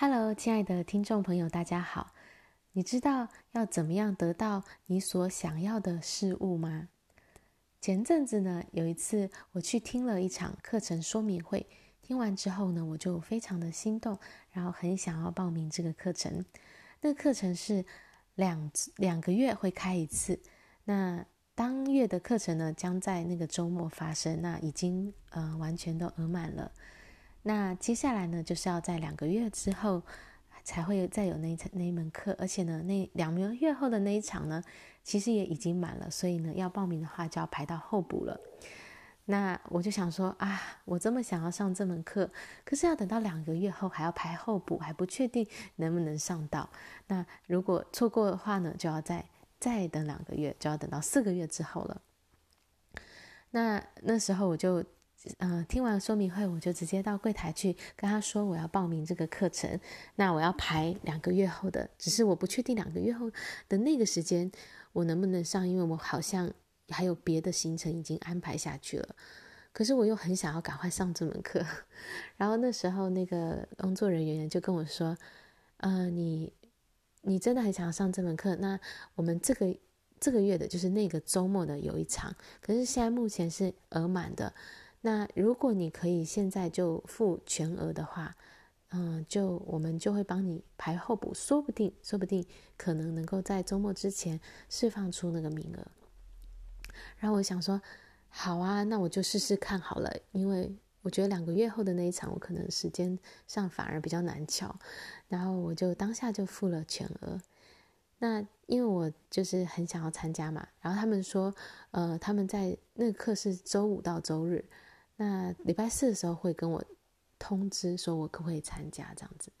Hello，亲爱的听众朋友，大家好。你知道要怎么样得到你所想要的事物吗？前阵子呢，有一次我去听了一场课程说明会，听完之后呢，我就非常的心动，然后很想要报名这个课程。那个课程是两两个月会开一次，那当月的课程呢，将在那个周末发生，那已经呃完全都额满了。那接下来呢，就是要在两个月之后才会再有那一那一门课，而且呢，那两个月后的那一场呢，其实也已经满了，所以呢，要报名的话就要排到候补了。那我就想说啊，我这么想要上这门课，可是要等到两个月后还要排候补，还不确定能不能上到。那如果错过的话呢，就要再再等两个月，就要等到四个月之后了。那那时候我就。嗯、呃，听完说明会，我就直接到柜台去跟他说我要报名这个课程。那我要排两个月后的，只是我不确定两个月后的那个时间我能不能上，因为我好像还有别的行程已经安排下去了。可是我又很想要赶快上这门课。然后那时候那个工作人员就跟我说：“呃，你你真的很想要上这门课？那我们这个这个月的就是那个周末的有一场，可是现在目前是额满的。”那如果你可以现在就付全额的话，嗯，就我们就会帮你排候补，说不定，说不定可能能够在周末之前释放出那个名额。然后我想说，好啊，那我就试试看好了，因为我觉得两个月后的那一场，我可能时间上反而比较难乔。然后我就当下就付了全额。那因为我就是很想要参加嘛，然后他们说，呃，他们在那个课是周五到周日。那礼拜四的时候会跟我通知说，我可不可以参加这样子。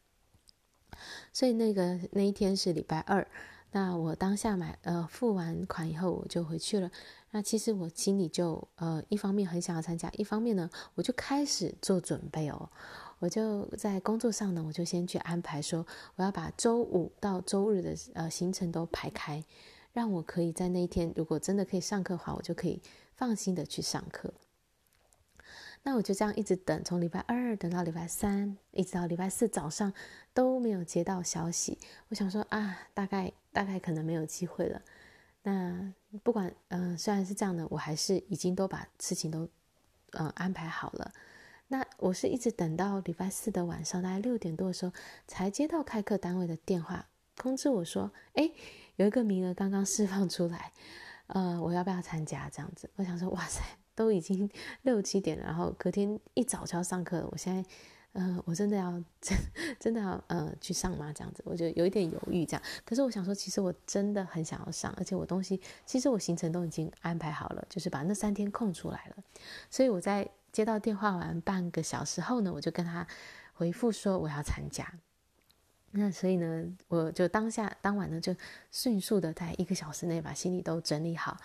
所以那个那一天是礼拜二，那我当下买呃付完款以后我就回去了。那其实我心里就呃一方面很想要参加，一方面呢我就开始做准备哦。我就在工作上呢，我就先去安排说，我要把周五到周日的呃行程都排开，让我可以在那一天如果真的可以上课的话，我就可以放心的去上课。那我就这样一直等，从礼拜二等到礼拜三，一直到礼拜四早上都没有接到消息。我想说啊，大概大概可能没有机会了。那不管嗯、虽然是这样的，我还是已经都把事情都嗯、安排好了。那我是一直等到礼拜四的晚上，大概六点多的时候，才接到开课单位的电话通知我说，哎，有一个名额刚刚释放出来，呃，我要不要参加？这样子，我想说，哇塞。都已经 六七点了，然后隔天一早就要上课了。我现在，呃，我真的要真真的要呃去上吗？这样子，我就有一点犹豫。这样，可是我想说，其实我真的很想要上，而且我东西其实我行程都已经安排好了，就是把那三天空出来了。所以我在接到电话完半个小时后呢，我就跟他回复说我要参加。那所以呢，我就当下当晚呢，就迅速的在一个小时内把行李都整理好。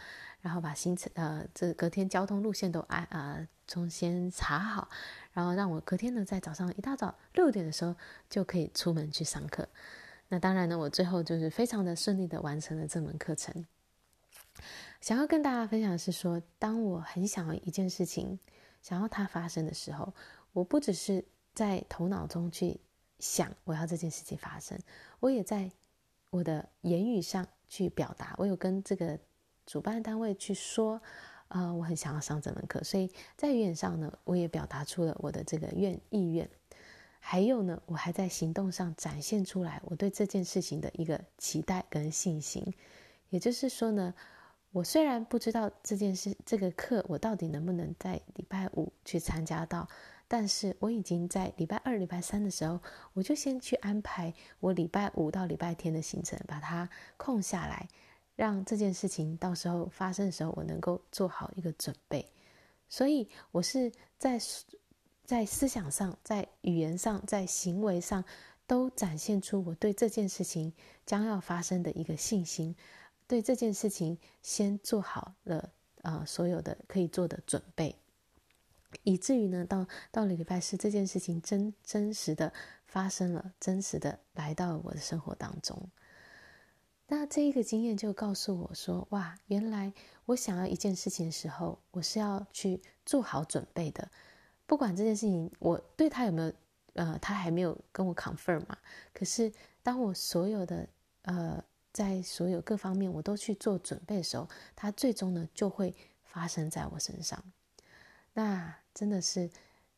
然后把行程呃，这隔天交通路线都安呃从先查好，然后让我隔天呢在早上一大早六点的时候就可以出门去上课。那当然呢，我最后就是非常的顺利的完成了这门课程。想要跟大家分享的是说，当我很想要一件事情，想要它发生的时候，我不只是在头脑中去想我要这件事情发生，我也在我的言语上去表达。我有跟这个。主办单位去说，呃，我很想要上这门课，所以在语言上呢，我也表达出了我的这个愿意愿，还有呢，我还在行动上展现出来我对这件事情的一个期待跟信心。也就是说呢，我虽然不知道这件事这个课我到底能不能在礼拜五去参加到，但是我已经在礼拜二、礼拜三的时候，我就先去安排我礼拜五到礼拜天的行程，把它空下来。让这件事情到时候发生的时候，我能够做好一个准备。所以，我是在在思想上、在语言上、在行为上，都展现出我对这件事情将要发生的一个信心。对这件事情，先做好了呃所有的可以做的准备，以至于呢，到到了礼拜四，这件事情真真实的发生了，真实的来到了我的生活当中。那这一个经验就告诉我说：“哇，原来我想要一件事情的时候，我是要去做好准备的。不管这件事情我对他有没有呃，他还没有跟我 confirm 嘛。可是当我所有的呃，在所有各方面我都去做准备的时候，他最终呢就会发生在我身上。那真的是，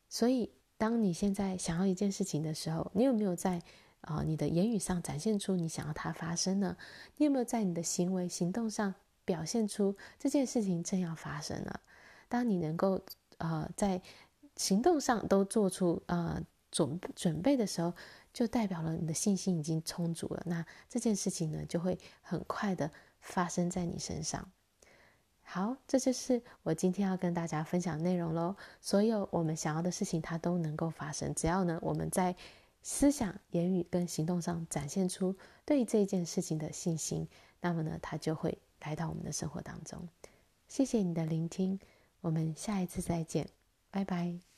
所以当你现在想要一件事情的时候，你有没有在啊、你的言语上展现出你想要它发生呢？你有没有在你的行为行动上表现出这件事情正要发生了？当你能够呃在行动上都做出呃准准备的时候，就代表了你的信心已经充足了。那这件事情呢，就会很快的发生在你身上。好，这就是我今天要跟大家分享内容喽。所有我们想要的事情，它都能够发生，只要呢我们在思想、言语跟行动上展现出对这件事情的信心，那么呢，它就会来到我们的生活当中。谢谢你的聆听。我们下一次再见，拜拜。